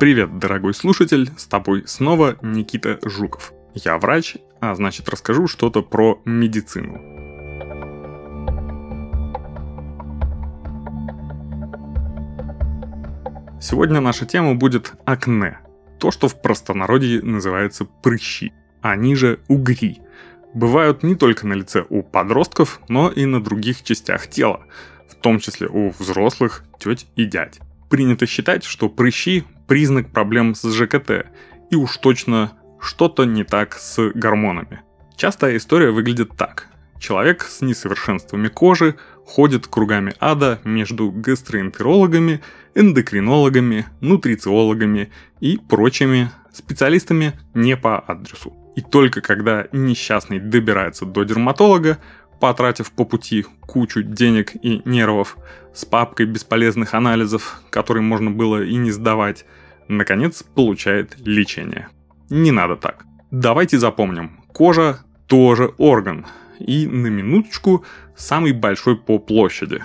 Привет, дорогой слушатель, с тобой снова Никита Жуков. Я врач, а значит расскажу что-то про медицину. Сегодня наша тема будет акне. То, что в простонародье называется прыщи, они же угри. Бывают не только на лице у подростков, но и на других частях тела, в том числе у взрослых, теть и дядь. Принято считать, что прыщи – признак проблем с ЖКТ, и уж точно что-то не так с гормонами. Частая история выглядит так. Человек с несовершенствами кожи ходит кругами ада между гастроэнтерологами, эндокринологами, нутрициологами и прочими специалистами не по адресу. И только когда несчастный добирается до дерматолога, потратив по пути кучу денег и нервов с папкой бесполезных анализов, которые можно было и не сдавать, наконец получает лечение. Не надо так. Давайте запомним, кожа тоже орган, и на минуточку самый большой по площади.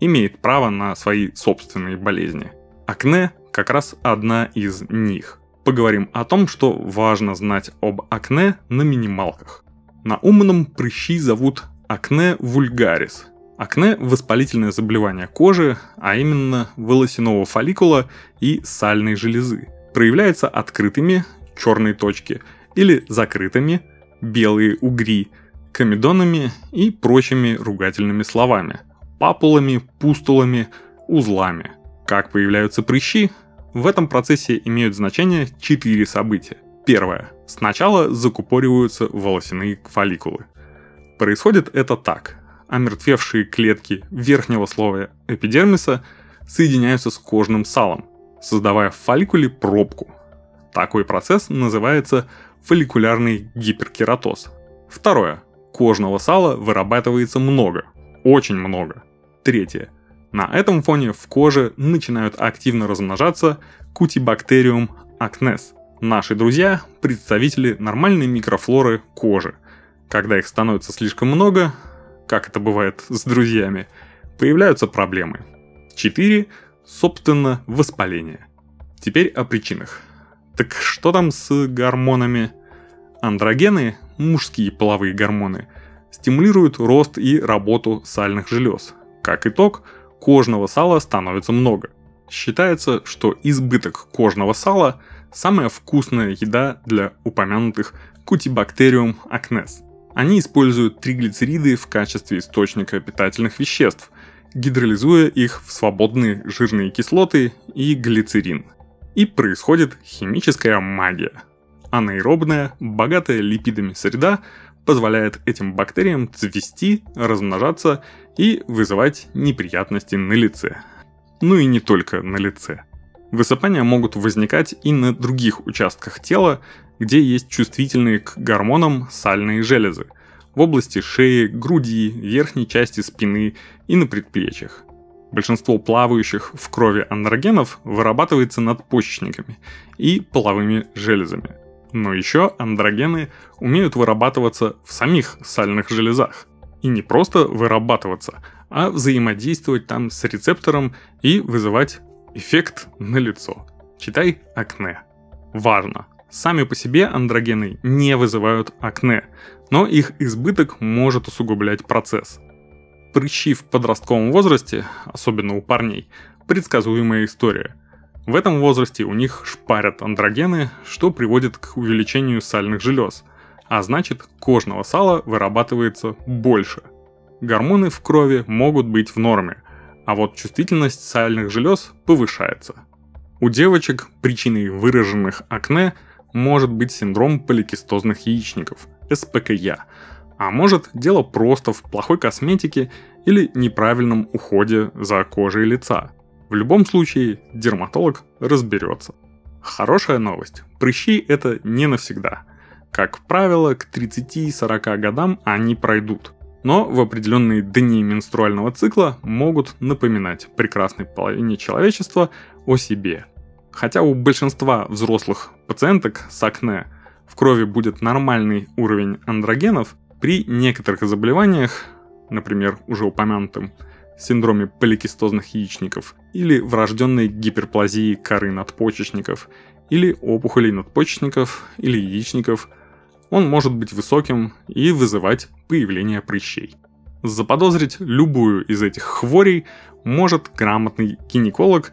Имеет право на свои собственные болезни. Акне как раз одна из них. Поговорим о том, что важно знать об акне на минималках. На умном прыщи зовут акне вульгарис. Акне – воспалительное заболевание кожи, а именно волосяного фолликула и сальной железы. Проявляется открытыми – черные точки, или закрытыми – белые угри, комедонами и прочими ругательными словами, папулами, пустулами, узлами. Как появляются прыщи? В этом процессе имеют значение четыре события. Первое. Сначала закупориваются волосяные фолликулы. Происходит это так. Омертвевшие клетки верхнего слоя эпидермиса соединяются с кожным салом, создавая в фолликуле пробку. Такой процесс называется фолликулярный гиперкератоз. Второе. Кожного сала вырабатывается много, очень много. Третье. На этом фоне в коже начинают активно размножаться кутибактериум акнес. Наши друзья – представители нормальной микрофлоры кожи, когда их становится слишком много, как это бывает с друзьями, появляются проблемы. 4. Собственно, воспаление. Теперь о причинах. Так что там с гормонами? Андрогены, мужские половые гормоны, стимулируют рост и работу сальных желез. Как итог, кожного сала становится много. Считается, что избыток кожного сала – самая вкусная еда для упомянутых кутибактериум акнес – они используют триглицериды в качестве источника питательных веществ, гидролизуя их в свободные жирные кислоты и глицерин. И происходит химическая магия. Анаэробная, богатая липидами среда позволяет этим бактериям цвести, размножаться и вызывать неприятности на лице. Ну и не только на лице. Высыпания могут возникать и на других участках тела, где есть чувствительные к гормонам сальные железы, в области шеи, груди, верхней части спины и на предплечьях. Большинство плавающих в крови андрогенов вырабатывается надпочечниками и половыми железами. Но еще андрогены умеют вырабатываться в самих сальных железах. И не просто вырабатываться, а взаимодействовать там с рецептором и вызывать эффект на лицо. Читай акне. Важно! Сами по себе андрогены не вызывают акне, но их избыток может усугублять процесс. Прыщи в подростковом возрасте, особенно у парней, предсказуемая история. В этом возрасте у них шпарят андрогены, что приводит к увеличению сальных желез, а значит кожного сала вырабатывается больше. Гормоны в крови могут быть в норме, а вот чувствительность сальных желез повышается. У девочек причиной выраженных акне – может быть синдром поликистозных яичников, СПКЯ, а может дело просто в плохой косметике или неправильном уходе за кожей лица. В любом случае, дерматолог разберется. Хорошая новость. Прыщи это не навсегда. Как правило, к 30-40 годам они пройдут. Но в определенные дни менструального цикла могут напоминать прекрасной половине человечества о себе – Хотя у большинства взрослых пациенток с акне в крови будет нормальный уровень андрогенов, при некоторых заболеваниях, например, уже упомянутым синдроме поликистозных яичников или врожденной гиперплазии коры надпочечников или опухолей надпочечников или яичников, он может быть высоким и вызывать появление прыщей. Заподозрить любую из этих хворей может грамотный гинеколог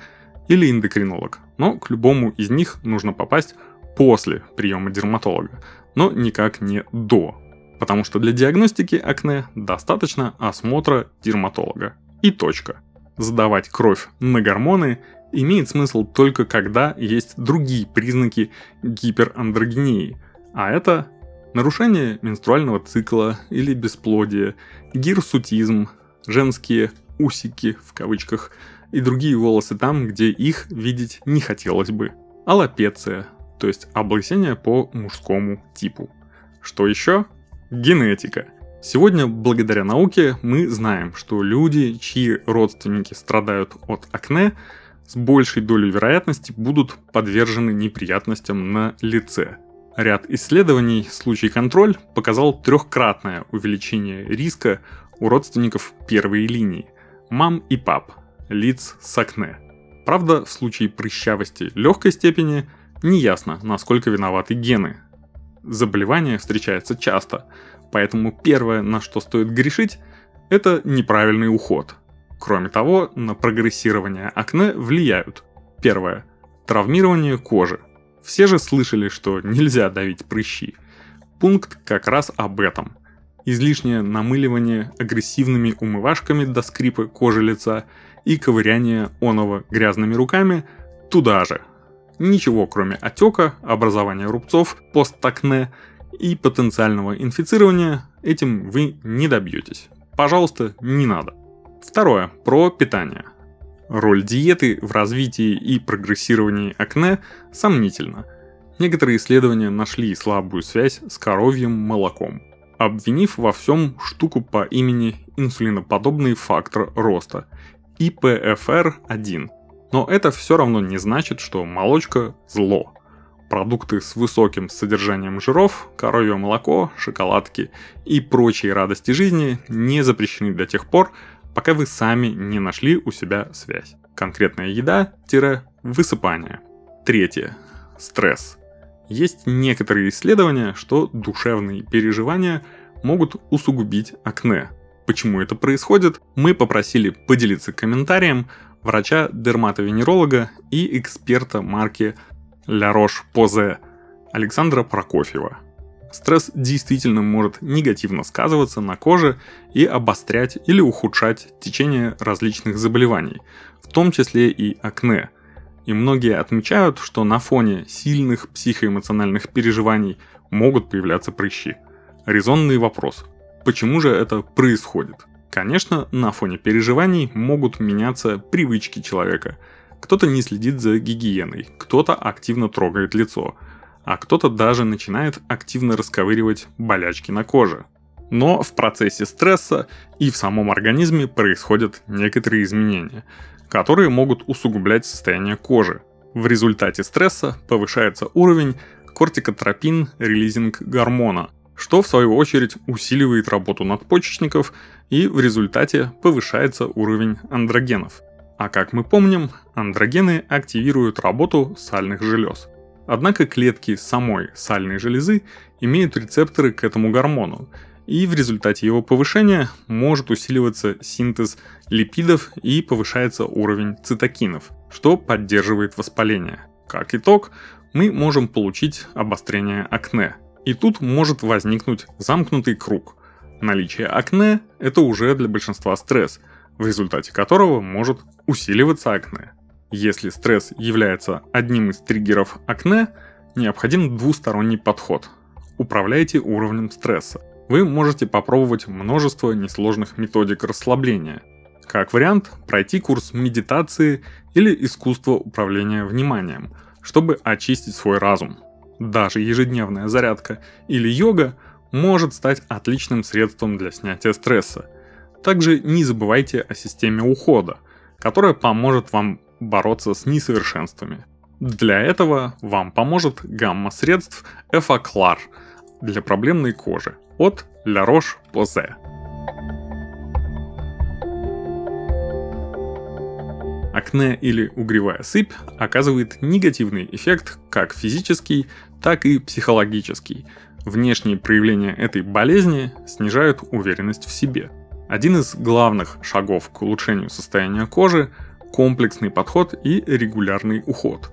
или эндокринолог, но к любому из них нужно попасть после приема дерматолога, но никак не до, потому что для диагностики акне достаточно осмотра дерматолога. И точка. Сдавать кровь на гормоны имеет смысл только когда есть другие признаки гиперандрогении, а это нарушение менструального цикла или бесплодие, гирсутизм, женские усики в кавычках и другие волосы там, где их видеть не хотелось бы, аллопеция, то есть облысение по мужскому типу. Что еще? Генетика. Сегодня, благодаря науке, мы знаем, что люди, чьи родственники страдают от акне, с большей долей вероятности будут подвержены неприятностям на лице. Ряд исследований случай контроль показал трехкратное увеличение риска у родственников первой линии – мам и пап, лиц с акне. Правда, в случае прыщавости легкой степени неясно, насколько виноваты гены, заболевание встречается часто, поэтому первое, на что стоит грешить, это неправильный уход. Кроме того, на прогрессирование акне влияют. Первое. Травмирование кожи. Все же слышали, что нельзя давить прыщи. Пункт как раз об этом. Излишнее намыливание агрессивными умывашками до скрипа кожи лица и ковыряние оного грязными руками туда же, Ничего, кроме отека, образования рубцов, постакне и потенциального инфицирования, этим вы не добьетесь. Пожалуйста, не надо. Второе. Про питание. Роль диеты в развитии и прогрессировании акне сомнительна. Некоторые исследования нашли слабую связь с коровьим молоком, обвинив во всем штуку по имени инсулиноподобный фактор роста – IPFR-1, но это все равно не значит, что молочка – зло. Продукты с высоким содержанием жиров, коровье молоко, шоколадки и прочие радости жизни не запрещены до тех пор, пока вы сами не нашли у себя связь. Конкретная еда-высыпание. Третье. Стресс. Есть некоторые исследования, что душевные переживания могут усугубить акне. Почему это происходит, мы попросили поделиться комментарием врача-дерматовенеролога и эксперта марки La Roche-Posay Александра Прокофьева. Стресс действительно может негативно сказываться на коже и обострять или ухудшать течение различных заболеваний, в том числе и акне. И многие отмечают, что на фоне сильных психоэмоциональных переживаний могут появляться прыщи. Резонный вопрос. Почему же это происходит? Конечно, на фоне переживаний могут меняться привычки человека. Кто-то не следит за гигиеной, кто-то активно трогает лицо, а кто-то даже начинает активно расковыривать болячки на коже. Но в процессе стресса и в самом организме происходят некоторые изменения, которые могут усугублять состояние кожи. В результате стресса повышается уровень кортикотропин релизинг гормона, что в свою очередь усиливает работу надпочечников и в результате повышается уровень андрогенов. А как мы помним, андрогены активируют работу сальных желез. Однако клетки самой сальной железы имеют рецепторы к этому гормону, и в результате его повышения может усиливаться синтез липидов и повышается уровень цитокинов, что поддерживает воспаление. Как итог, мы можем получить обострение акне – и тут может возникнуть замкнутый круг. Наличие акне – это уже для большинства стресс, в результате которого может усиливаться акне. Если стресс является одним из триггеров акне, необходим двусторонний подход. Управляйте уровнем стресса. Вы можете попробовать множество несложных методик расслабления. Как вариант, пройти курс медитации или искусство управления вниманием, чтобы очистить свой разум – даже ежедневная зарядка или йога может стать отличным средством для снятия стресса. Также не забывайте о системе ухода, которая поможет вам бороться с несовершенствами. Для этого вам поможет гамма средств Эфаклар для проблемной кожи от La Roche-Posay. Акне или угревая сыпь оказывает негативный эффект как физический, так и психологический. Внешние проявления этой болезни снижают уверенность в себе. Один из главных шагов к улучшению состояния кожи – комплексный подход и регулярный уход.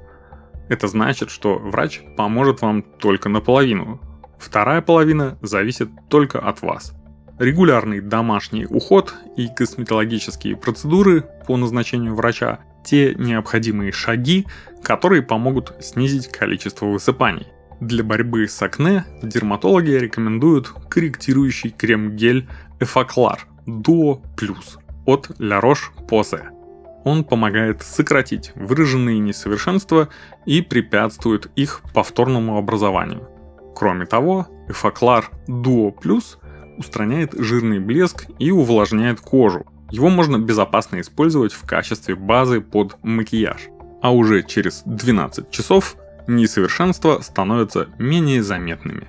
Это значит, что врач поможет вам только наполовину. Вторая половина зависит только от вас. Регулярный домашний уход и косметологические процедуры по назначению врача – те необходимые шаги, которые помогут снизить количество высыпаний. Для борьбы с акне дерматологи рекомендуют корректирующий крем-гель Effaclar Duo Plus от La Roche-Posay. Он помогает сократить выраженные несовершенства и препятствует их повторному образованию. Кроме того, Effaclar Duo Plus устраняет жирный блеск и увлажняет кожу. Его можно безопасно использовать в качестве базы под макияж. А уже через 12 часов несовершенства становятся менее заметными.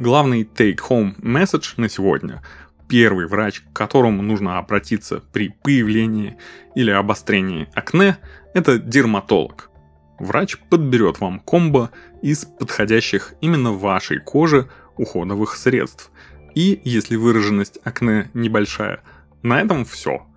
Главный take-home message на сегодня – первый врач, к которому нужно обратиться при появлении или обострении акне – это дерматолог. Врач подберет вам комбо из подходящих именно вашей коже уходовых средств. И если выраженность акне небольшая, на этом все –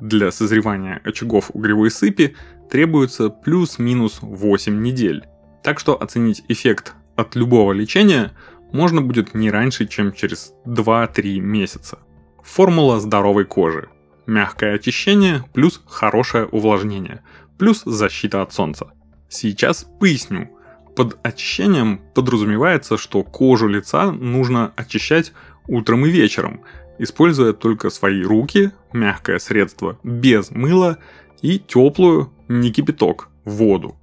для созревания очагов угревой сыпи требуется плюс-минус 8 недель. Так что оценить эффект от любого лечения можно будет не раньше, чем через 2-3 месяца. Формула здоровой кожи. Мягкое очищение плюс хорошее увлажнение, плюс защита от солнца. Сейчас поясню. Под очищением подразумевается, что кожу лица нужно очищать утром и вечером – используя только свои руки, мягкое средство без мыла и теплую, не кипяток, воду.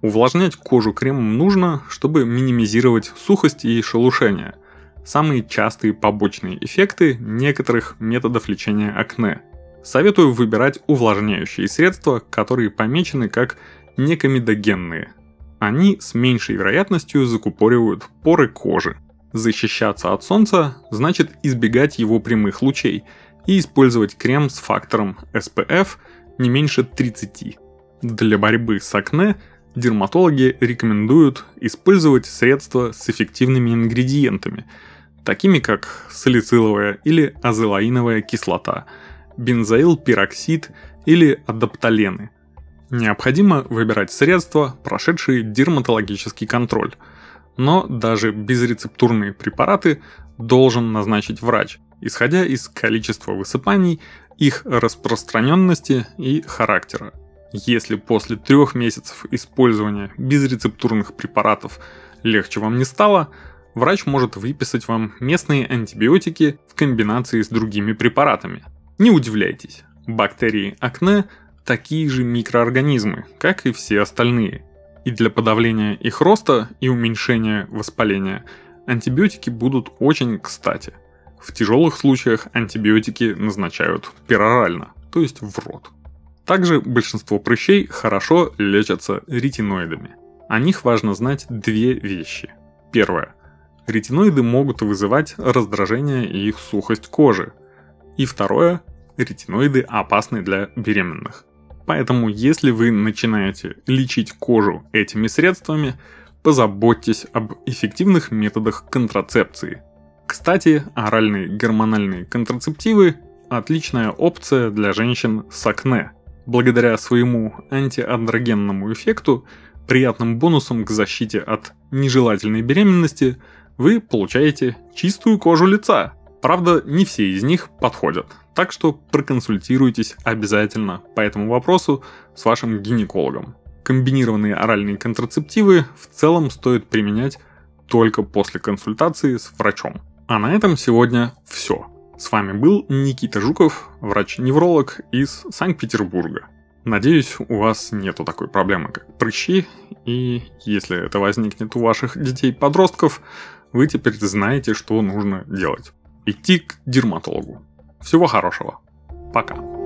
Увлажнять кожу кремом нужно, чтобы минимизировать сухость и шелушение. Самые частые побочные эффекты некоторых методов лечения акне. Советую выбирать увлажняющие средства, которые помечены как некомедогенные. Они с меньшей вероятностью закупоривают поры кожи – Защищаться от солнца значит избегать его прямых лучей и использовать крем с фактором SPF не меньше 30. Для борьбы с акне дерматологи рекомендуют использовать средства с эффективными ингредиентами, такими как салициловая или азелаиновая кислота, бензоилпероксид или адаптолены. Необходимо выбирать средства, прошедшие дерматологический контроль – но даже безрецептурные препараты должен назначить врач, исходя из количества высыпаний, их распространенности и характера. Если после трех месяцев использования безрецептурных препаратов легче вам не стало, врач может выписать вам местные антибиотики в комбинации с другими препаратами. Не удивляйтесь, бактерии акне такие же микроорганизмы, как и все остальные – и для подавления их роста и уменьшения воспаления антибиотики будут очень кстати. В тяжелых случаях антибиотики назначают перорально, то есть в рот. Также большинство прыщей хорошо лечатся ретиноидами. О них важно знать две вещи. Первое. Ретиноиды могут вызывать раздражение и сухость кожи. И второе. Ретиноиды опасны для беременных. Поэтому, если вы начинаете лечить кожу этими средствами, позаботьтесь об эффективных методах контрацепции. Кстати, оральные гормональные контрацептивы – отличная опция для женщин с акне. Благодаря своему антиандрогенному эффекту, приятным бонусом к защите от нежелательной беременности, вы получаете чистую кожу лица. Правда, не все из них подходят. Так что проконсультируйтесь обязательно по этому вопросу с вашим гинекологом. Комбинированные оральные контрацептивы в целом стоит применять только после консультации с врачом. А на этом сегодня все. С вами был Никита Жуков, врач-невролог из Санкт-Петербурга. Надеюсь, у вас нету такой проблемы, как прыщи, и если это возникнет у ваших детей-подростков, вы теперь знаете, что нужно делать. Идти к дерматологу. Всего хорошего. Пока.